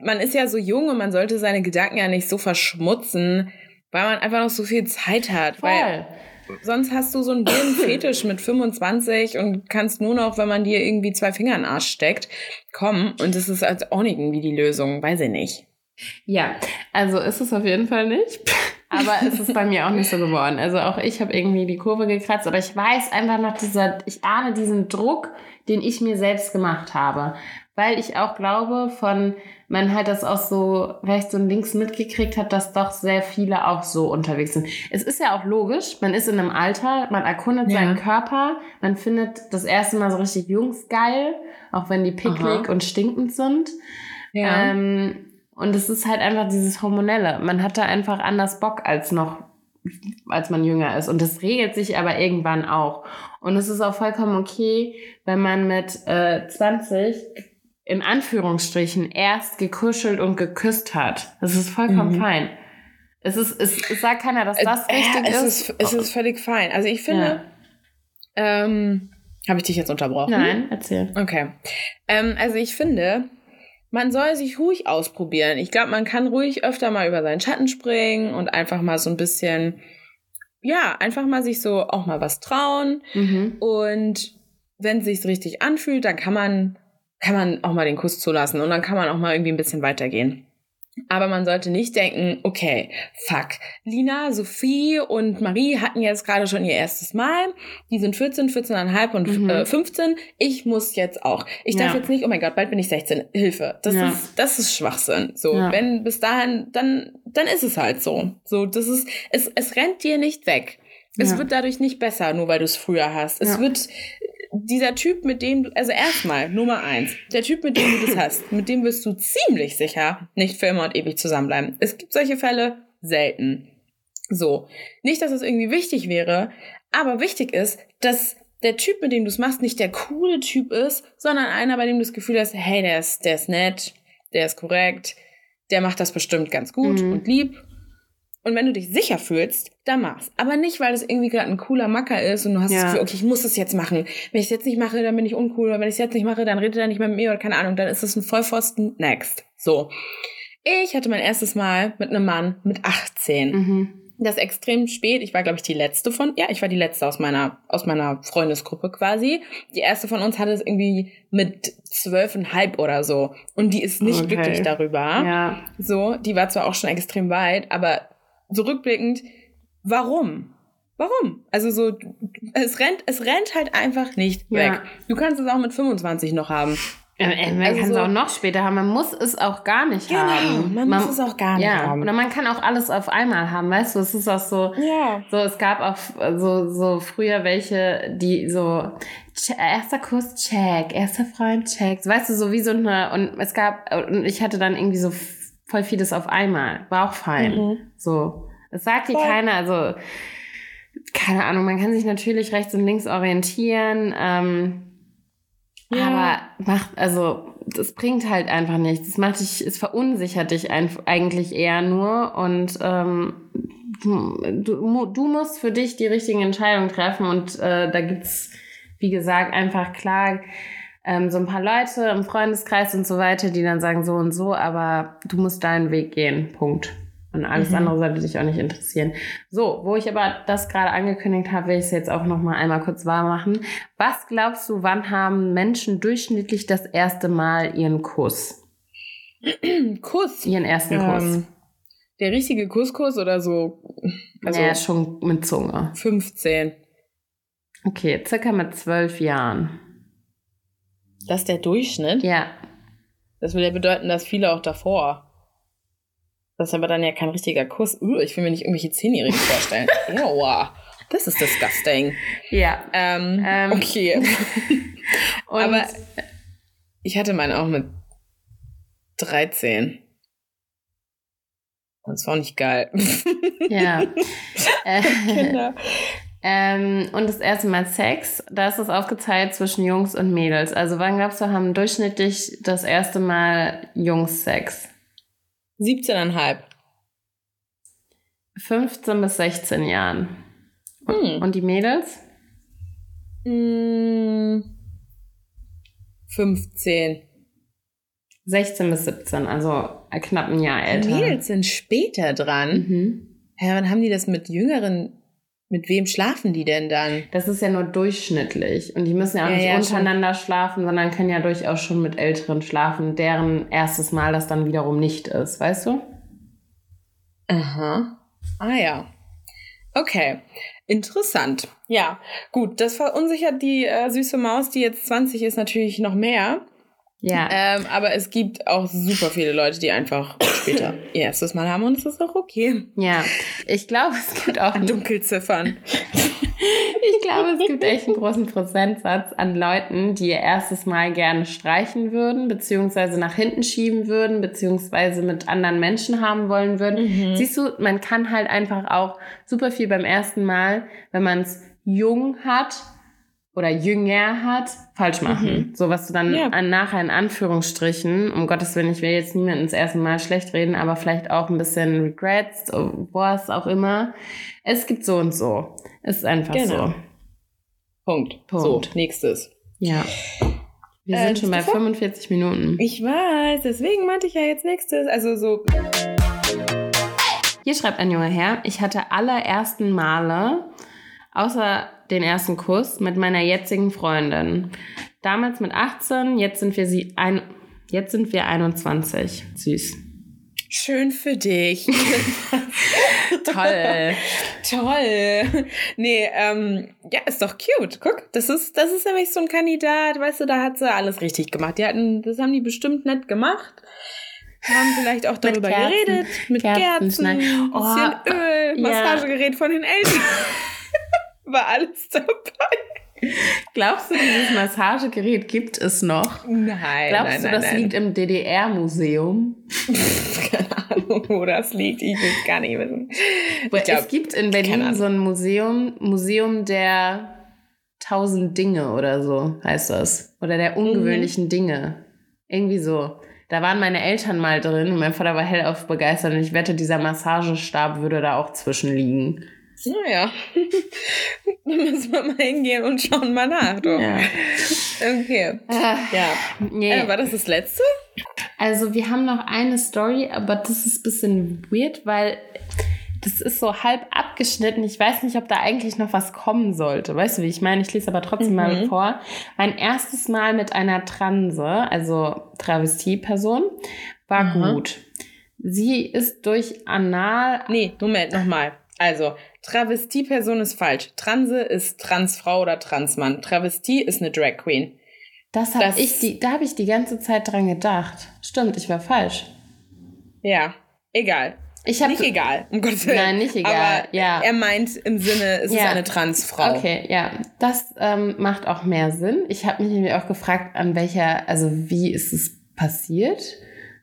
man ist ja so jung und man sollte seine Gedanken ja nicht so verschmutzen, weil man einfach noch so viel Zeit hat. Weil voll. sonst hast du so einen wilden Fetisch mit 25 und kannst nur noch, wenn man dir irgendwie zwei Finger in den Arsch steckt, kommen. Und das ist also auch nicht irgendwie die Lösung, weiß ich nicht. Ja, also ist es auf jeden Fall nicht. Aber es ist bei mir auch nicht so geworden. Also auch ich habe irgendwie die Kurve gekratzt, aber ich weiß einfach noch dieser, ich ahne diesen Druck, den ich mir selbst gemacht habe. Weil ich auch glaube, von, man halt das auch so, vielleicht so links mitgekriegt hat, dass doch sehr viele auch so unterwegs sind. Es ist ja auch logisch, man ist in einem Alter, man erkundet Ja. seinen Körper, man findet das erste Mal so richtig Jungs geil, auch wenn die picklig Aha. und stinkend sind. Ähm, und es ist halt einfach dieses Hormonelle. Man hat da einfach anders Bock als noch, als man jünger ist. Und das regelt sich aber irgendwann auch. Und es ist auch vollkommen okay, wenn man mit äh, 20 in Anführungsstrichen erst gekuschelt und geküsst hat. Das ist vollkommen Mhm. fein. Es ist, es, es sagt keiner, dass das Äh, richtig es ist. ist. Es ist völlig fein. Also ich finde, ähm, habe ich dich jetzt unterbrochen? Nein, erzähl. Okay. Ähm, also ich finde, man soll sich ruhig ausprobieren. Ich glaube, man kann ruhig öfter mal über seinen Schatten springen und einfach mal so ein bisschen, ja, einfach mal sich so auch mal was trauen. Mhm. Und wenn es sich richtig anfühlt, dann kann man, kann man auch mal den Kuss zulassen und dann kann man auch mal irgendwie ein bisschen weitergehen. Aber man sollte nicht denken, okay, fuck, Lina, Sophie und Marie hatten jetzt gerade schon ihr erstes Mal. Die sind 14, 14,5 und Mhm. äh, 15. Ich muss jetzt auch. Ich darf Ja. jetzt nicht, oh mein Gott, bald bin ich 16. Hilfe. Das Ja. ist, das ist Schwachsinn. So, Ja. wenn bis dahin, dann, dann ist es halt so. So, das ist, es, es rennt dir nicht weg. Es wird dadurch nicht besser, nur weil du es früher hast. Es wird, dieser Typ, mit dem du, also erstmal, Nummer eins, der Typ, mit dem du das hast, mit dem wirst du ziemlich sicher nicht für immer und ewig zusammenbleiben. Es gibt solche Fälle selten. So. Nicht, dass es irgendwie wichtig wäre, aber wichtig ist, dass der Typ, mit dem du es machst, nicht der coole Typ ist, sondern einer, bei dem du das Gefühl hast, hey, der ist, der ist nett, der ist korrekt, der macht das bestimmt ganz gut Mhm. und lieb. Und wenn du dich sicher fühlst, dann mach's. Aber nicht, weil es irgendwie gerade ein cooler Macker ist und du hast Ja. das Gefühl, okay, ich muss das jetzt machen. Wenn ich es jetzt nicht mache, dann bin ich uncool. Oder wenn ich es jetzt nicht mache, dann redet er nicht mehr mit mir oder keine Ahnung. Dann ist es ein Vollpfosten. Next. So. Ich hatte mein erstes Mal mit einem Mann mit 18. Mhm. Das ist extrem spät. Ich war, glaube ich, die letzte von, ja, ich war die letzte aus meiner, aus meiner Freundesgruppe quasi. Die erste von uns hatte es irgendwie mit zwölfeinhalb oder so. Und die ist nicht Okay. glücklich darüber. Ja. So, die war zwar auch schon extrem weit, aber zurückblickend, warum? Warum? Also so, es rennt, es rennt halt einfach nicht Ja. weg. Du kannst es auch mit 25 noch haben. Äh, Man Also kann es so- auch noch später haben. Man muss es auch gar nicht haben. man, muss es auch gar nicht ja, haben. oder man kann auch alles auf einmal haben, weißt du? Es ist auch so, Ja. so es gab auch so, so früher welche, die so erster Kuss check, erster Freund check, weißt du, so wie so eine und es gab und ich hatte dann irgendwie so voll vieles auf einmal, war auch fein. Mhm. So, es sagt dir keiner, also keine Ahnung, man kann sich natürlich rechts und links orientieren. Ähm, Ja. aber macht, also, das bringt halt einfach nichts. Es macht dich, es verunsichert dich eigentlich eher nur und ähm, du, du musst für dich die richtigen Entscheidungen treffen und äh, da gibt's, wie gesagt, einfach klar ähm, so ein paar Leute im Freundeskreis und so weiter, die dann sagen so und so, aber du musst deinen Weg gehen. Punkt. Und alles Mhm. andere sollte dich auch nicht interessieren. So, wo ich aber das gerade angekündigt habe, will ich es jetzt auch noch mal einmal kurz wahr machen. Was glaubst du, wann haben Menschen durchschnittlich das erste Mal ihren Kuss? Kuss. Ihren ersten Kuss? Ähm, der richtige Kusskurs oder so, also naja, schon mit Zunge. 15. Okay, circa mit zwölf Jahren. Das ist der Durchschnitt. Ja, Das würde ja bedeuten, dass viele auch davor. Das ist aber dann ja kein richtiger Kuss. Uh, ich will mir nicht irgendwelche Zehnjährigen vorstellen. Ew, das ist disgusting. ja. Ähm, Ähm. okay. Aber ich hatte meinen auch mit 13. Das war auch nicht geil. ja. Äh, Kinder. Ähm, und das erste Mal Sex, da ist es aufgeteilt zwischen Jungs und Mädels. Also wann glaubst du, haben durchschnittlich das erste Mal Jungs Sex? 17,5. 15 bis 16 Jahren. Hm. Und die Mädels? Mm, 15. 16 bis 17, also knapp ein Jahr älter. Mädels sind später dran. Mhm. Hä, wann haben die das mit Jüngeren? Mit wem schlafen die denn dann? Das ist ja nur durchschnittlich. Und die müssen ja auch Ja, nicht ja, untereinander schlafen, sondern können ja durchaus schon mit Älteren schlafen, deren erstes Mal das dann wiederum nicht ist, weißt du? Aha. Ah ja. Okay. Interessant. Ja, gut. Das verunsichert die äh, süße Maus, die jetzt 20 ist, natürlich noch mehr. Ja. Ähm, aber es gibt auch super viele Leute, die einfach später ihr erstes Mal haben und es ist auch okay. Ja. Ich glaube, es gibt auch Dunkelziffern. Ich glaube, es gibt echt einen großen Prozentsatz an Leuten, die ihr erstes Mal gerne streichen würden, beziehungsweise nach hinten schieben würden, beziehungsweise mit anderen Menschen haben wollen würden. Mhm. Siehst du, man kann halt einfach auch super viel beim ersten Mal, wenn man es jung hat oder jünger hat, falsch machen. So was du dann Ja. an, nachher in Anführungsstrichen, um Gottes Willen, ich will jetzt niemanden das erste Mal schlecht reden, aber vielleicht auch ein bisschen Regrets, was auch immer. Es gibt so und so. Es ist einfach Genau. so. Punkt. Punkt. So, nächstes. Ja. Wir sind äh, schon bei 45 Minuten. Ich weiß, deswegen meinte ich ja jetzt nächstes. Also so. Hier schreibt ein junger Herr, ich hatte alle ersten Male, außer den ersten Kuss, mit meiner jetzigen Freundin. Damals mit 18, jetzt sind wir sie ein, jetzt sind wir 21. Süß. Schön für dich. Toll. Toll. Nee, ähm, ja, ist doch cute. Guck, das ist, das ist nämlich so ein Kandidat, weißt du, da hat sie alles richtig gemacht. Die hatten, das haben die bestimmt nett gemacht. Haben vielleicht auch darüber mit geredet, mit Kerzen, Kerzen oh, bisschen Öl, Massagegerät ja. von den Eltern. War alles dabei. Glaubst du, dieses Massagegerät gibt es noch? Nein. Glaubst nein, du, das nein. liegt im DDR-Museum? Keine Ahnung, wo das liegt. Ich will es gar nicht wissen. Glaub, es gibt in Berlin so ein Museum, Museum der tausend Dinge oder so heißt das. Oder der ungewöhnlichen mhm. Dinge. Irgendwie so. Da waren meine Eltern mal drin und mein Vater war hellauf begeistert und ich wette, dieser Massagestab würde da auch zwischenliegen. Naja, dann müssen wir mal hingehen und schauen mal nach. Doch. Ja. Okay. Ach, ja. Nee. Äh, war das das letzte? Also, wir haben noch eine Story, aber das ist ein bisschen weird, weil das ist so halb abgeschnitten. Ich weiß nicht, ob da eigentlich noch was kommen sollte. Weißt du, wie ich meine? Ich lese aber trotzdem mhm. mal vor. Mein erstes Mal mit einer Transe, also Travestie-Person, war mhm. gut. Sie ist durch Anal. Nee, Moment, nochmal. Also, Travestie-Person ist falsch. Transe ist Transfrau oder Transmann. Travestie ist eine Drag Queen. Das habe ich die, da habe ich die ganze Zeit dran gedacht. Stimmt, ich war falsch. Ja, egal. Ich hab, nicht egal, um Gottes Willen. Nein, nicht egal. Aber ja. er meint im Sinne, es ja. ist eine Transfrau. Okay, ja, das ähm, macht auch mehr Sinn. Ich habe mich nämlich auch gefragt, an welcher, also wie ist es passiert?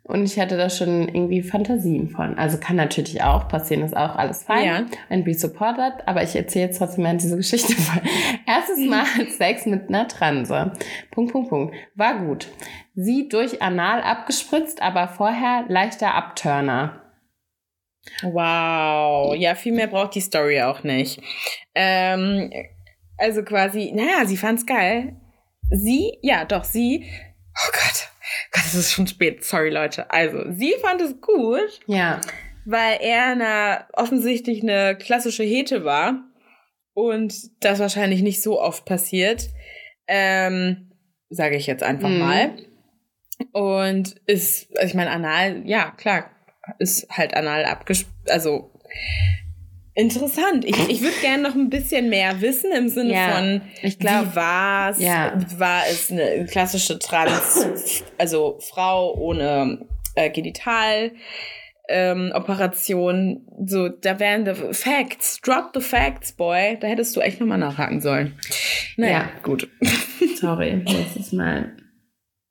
Und ich hatte da schon irgendwie Fantasien von. Also kann natürlich auch passieren, ist auch alles fein. Ja. And be supported. Aber ich erzähle jetzt trotzdem mal diese Geschichte voll. Erstes Mal Sex mit einer Transe. Punkt, Punkt, Punkt. War gut. Sie durch Anal abgespritzt, aber vorher leichter Abturner. Wow. Ja, viel mehr braucht die Story auch nicht. Ähm, also quasi, naja, sie fand's geil. Sie, ja, doch, sie. Oh Gott Gott, es ist schon spät. Sorry, Leute. Also, sie fand es gut. Ja. Weil er eine, offensichtlich eine klassische Hete war. Und das wahrscheinlich nicht so oft passiert. Ähm, sage ich jetzt einfach mhm. mal. Und ist, also ich meine, anal, ja, klar, ist halt anal abgespielt, also Interessant. Ich, ich würde gerne noch ein bisschen mehr wissen im Sinne ja, von, ich glaub, wie war es? Ja. War es eine klassische Trans, also Frau ohne äh, Genital? Ähm, Operation, so, da wären the Facts, drop the Facts, boy. Da hättest du echt nochmal nachhaken sollen. Naja, ja. gut. Sorry, nächstes Mal.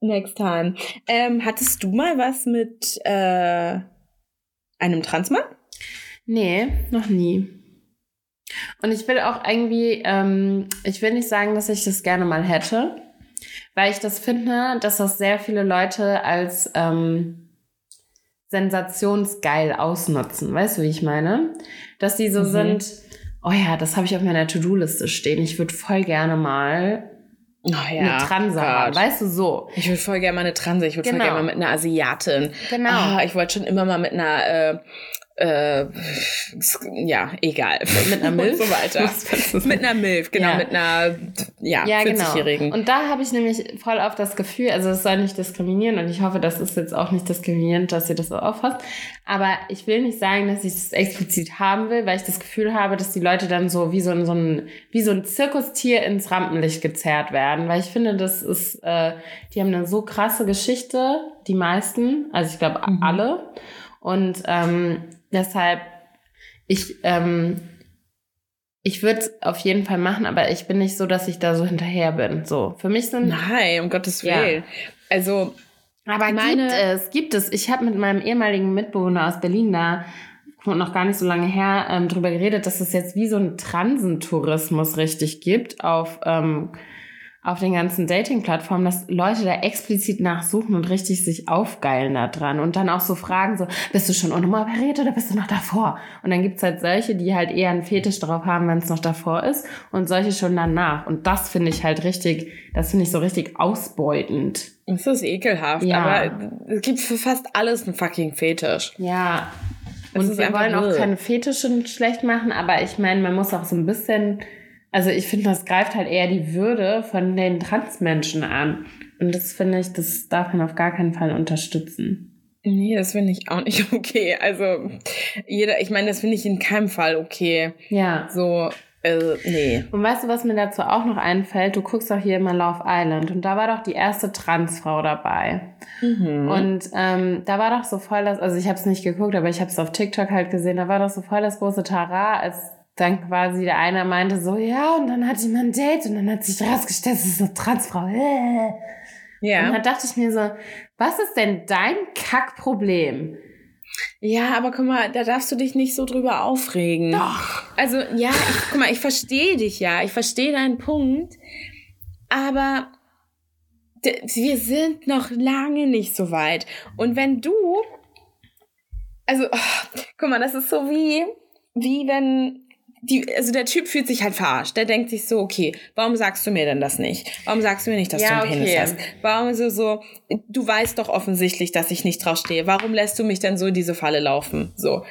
Next time. Ähm, hattest du mal was mit äh, einem Transmann? Nee, noch nie. Und ich will auch irgendwie, ähm, ich will nicht sagen, dass ich das gerne mal hätte, weil ich das finde, dass das sehr viele Leute als ähm, sensationsgeil ausnutzen. Weißt du, wie ich meine? Dass die so mhm. sind, oh ja, das habe ich auf meiner To-Do-Liste stehen. Ich würde voll gerne mal Oh ja, eine Transe haben, weißt du so. Ich würde voll gerne mal eine Transe, ich würde genau. voll gerne mal mit einer Asiatin. Genau. Oh, ich wollte schon immer mal mit einer äh, äh, ja, egal. Mit einer Milf? Und so weiter. mit einer Milf, genau, ja. mit einer ja, ja 40-Jährigen. Genau. Und da habe ich nämlich voll auf das Gefühl, also es soll nicht diskriminieren und ich hoffe, das ist jetzt auch nicht diskriminierend, dass ihr das so auffasst. Aber ich will nicht sagen, dass ich das explizit haben will, weil ich das Gefühl habe, dass die Leute dann so wie so ein, so ein, wie so ein Zirkustier ins Rampenlicht gezerrt werden. Weil ich finde, das ist, äh, die haben eine so krasse Geschichte, die meisten, also ich glaube mhm. alle. Und ähm, Deshalb, ich, ähm, ich würde es auf jeden Fall machen, aber ich bin nicht so, dass ich da so hinterher bin. So, für mich sind. Nein, um Gottes Willen. Ja. Also. Aber gibt es, gibt es. Ich habe mit meinem ehemaligen Mitbewohner aus Berlin da noch gar nicht so lange her ähm, drüber geredet, dass es jetzt wie so ein Transentourismus richtig gibt auf, ähm, auf den ganzen Dating-Plattformen, dass Leute da explizit nachsuchen und richtig sich aufgeilen da dran und dann auch so fragen, so, bist du schon unoperiert oder bist du noch davor? Und dann gibt's halt solche, die halt eher einen Fetisch drauf haben, wenn es noch davor ist und solche schon danach. Und das finde ich halt richtig, das finde ich so richtig ausbeutend. Das ist ekelhaft, ja. aber es gibt für fast alles einen fucking Fetisch. Ja. Und wir wollen auch keine Fetische schlecht machen, aber ich meine, man muss auch so ein bisschen also ich finde, das greift halt eher die Würde von den Transmenschen an. Und das finde ich, das darf man auf gar keinen Fall unterstützen. Nee, das finde ich auch nicht okay. Also jeder, ich meine, das finde ich in keinem Fall okay. Ja. So, äh, nee. Und weißt du, was mir dazu auch noch einfällt? Du guckst doch hier immer Love Island und da war doch die erste Transfrau dabei. Mhm. Und ähm, da war doch so voll das, also ich habe es nicht geguckt, aber ich habe es auf TikTok halt gesehen, da war doch so voll das große Tara, als dann quasi der eine meinte so, ja, und dann hatte ich mal ein Date und dann hat sich rausgestellt, es ist eine Transfrau. Ja. Und dann dachte ich mir so, was ist denn dein Kackproblem? Ja, aber guck mal, da darfst du dich nicht so drüber aufregen. Doch. Also, ja, ich, guck mal, ich verstehe dich ja. Ich verstehe deinen Punkt. Aber wir sind noch lange nicht so weit. Und wenn du, also, oh, guck mal, das ist so wie, wie wenn die, also der Typ fühlt sich halt verarscht. Der denkt sich so, okay, warum sagst du mir denn das nicht? Warum sagst du mir nicht, dass ja, du einen Penis hast? Warum so, so, du weißt doch offensichtlich, dass ich nicht drauf stehe. Warum lässt du mich denn so in diese Falle laufen? So.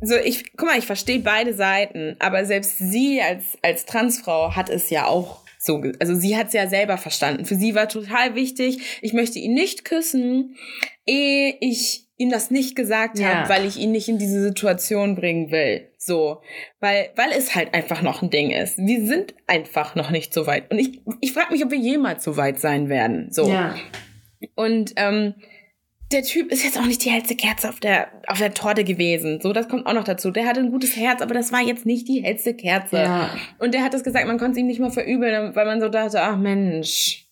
So, ich, guck mal, ich verstehe beide Seiten, aber selbst sie als, als Transfrau hat es ja auch so, also sie hat es ja selber verstanden. Für sie war total wichtig, ich möchte ihn nicht küssen, ehe ich ihm das nicht gesagt ja. habe, weil ich ihn nicht in diese Situation bringen will. So, weil weil es halt einfach noch ein Ding ist. Wir sind einfach noch nicht so weit und ich ich frage mich, ob wir jemals so weit sein werden. So. Ja. Und ähm, der Typ ist jetzt auch nicht die hellste Kerze auf der auf der Torte gewesen. So, das kommt auch noch dazu. Der hatte ein gutes Herz, aber das war jetzt nicht die hellste Kerze. Ja. Und der hat es gesagt, man konnte es ihm nicht mal verübeln, weil man so dachte, ach Mensch,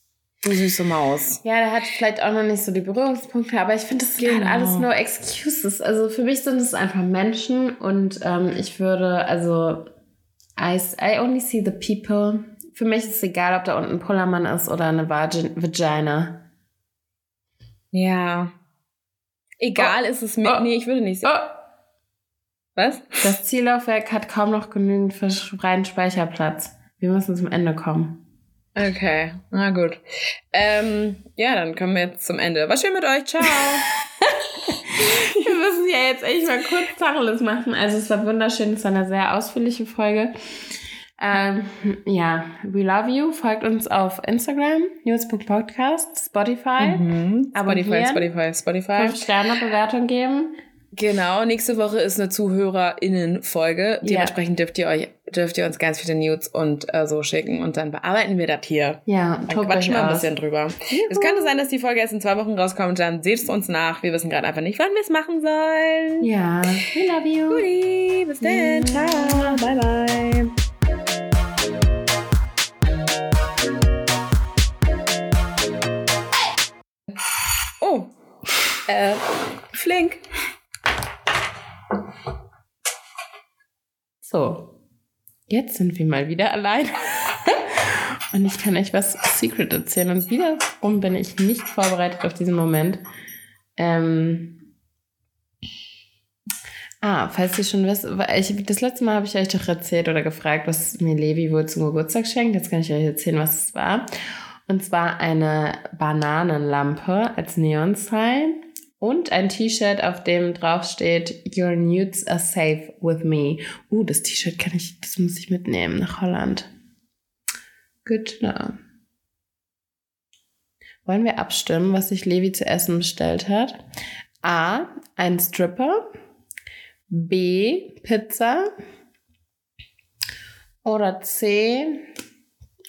Du süße Maus. Ja, der hat vielleicht auch noch nicht so die Berührungspunkte, aber ich finde, das sind genau. halt alles nur Excuses. Also für mich sind es einfach Menschen und ähm, ich würde, also, I, I only see the people. Für mich ist es egal, ob da unten ein Pullermann ist oder eine Vagin Vagina. Ja. Egal oh. ist es mir. Oh. Nee, ich würde nicht sehen. Oh. Was? Das Ziellaufwerk hat kaum noch genügend freien Speicherplatz. Wir müssen zum Ende kommen. Okay, na gut. Ähm, ja, dann kommen wir jetzt zum Ende. War schön mit euch. Ciao. wir müssen ja jetzt echt mal kurz Tacheles machen. Also es war wunderschön. Es war eine sehr ausführliche Folge. Ähm, ja, we love you. Folgt uns auf Instagram, news.podcast, Spotify. Mhm. Spotify, Spotify, Spotify. Fünf Sterne Bewertung geben. Genau, nächste Woche ist eine ZuhörerInnen-Folge. Dementsprechend dürft ihr euch, dürft ihr uns ganz viele News und äh, so schicken und dann bearbeiten wir das hier. Ja, dann quatschen wir ein bisschen drüber. Juhu. Es könnte sein, dass die Folge erst in zwei Wochen rauskommt, dann seht es uns nach. Wir wissen gerade einfach nicht, wann wir es machen sollen. Ja, we love you. Guti, bis dann. Ja. Ciao. Bye, bye. Oh, äh, flink. So, jetzt sind wir mal wieder allein. Und ich kann euch was Secret erzählen. Und wiederum bin ich nicht vorbereitet auf diesen Moment. Ähm ah, falls ihr schon wisst, ich, das letzte Mal habe ich euch doch erzählt oder gefragt, was mir Levi wohl zum Geburtstag schenkt. Jetzt kann ich euch erzählen, was es war. Und zwar eine Bananenlampe als Neon-Sign und ein T-Shirt, auf dem drauf steht Your nudes are safe with me. Uh, das T-Shirt kann ich, das muss ich mitnehmen nach Holland. Good know. Wollen wir abstimmen, was sich Levi zu essen bestellt hat? A. Ein Stripper. B. Pizza. Oder C.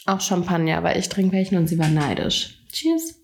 Auch Champagner, weil ich trinke welchen und sie war neidisch. Cheers.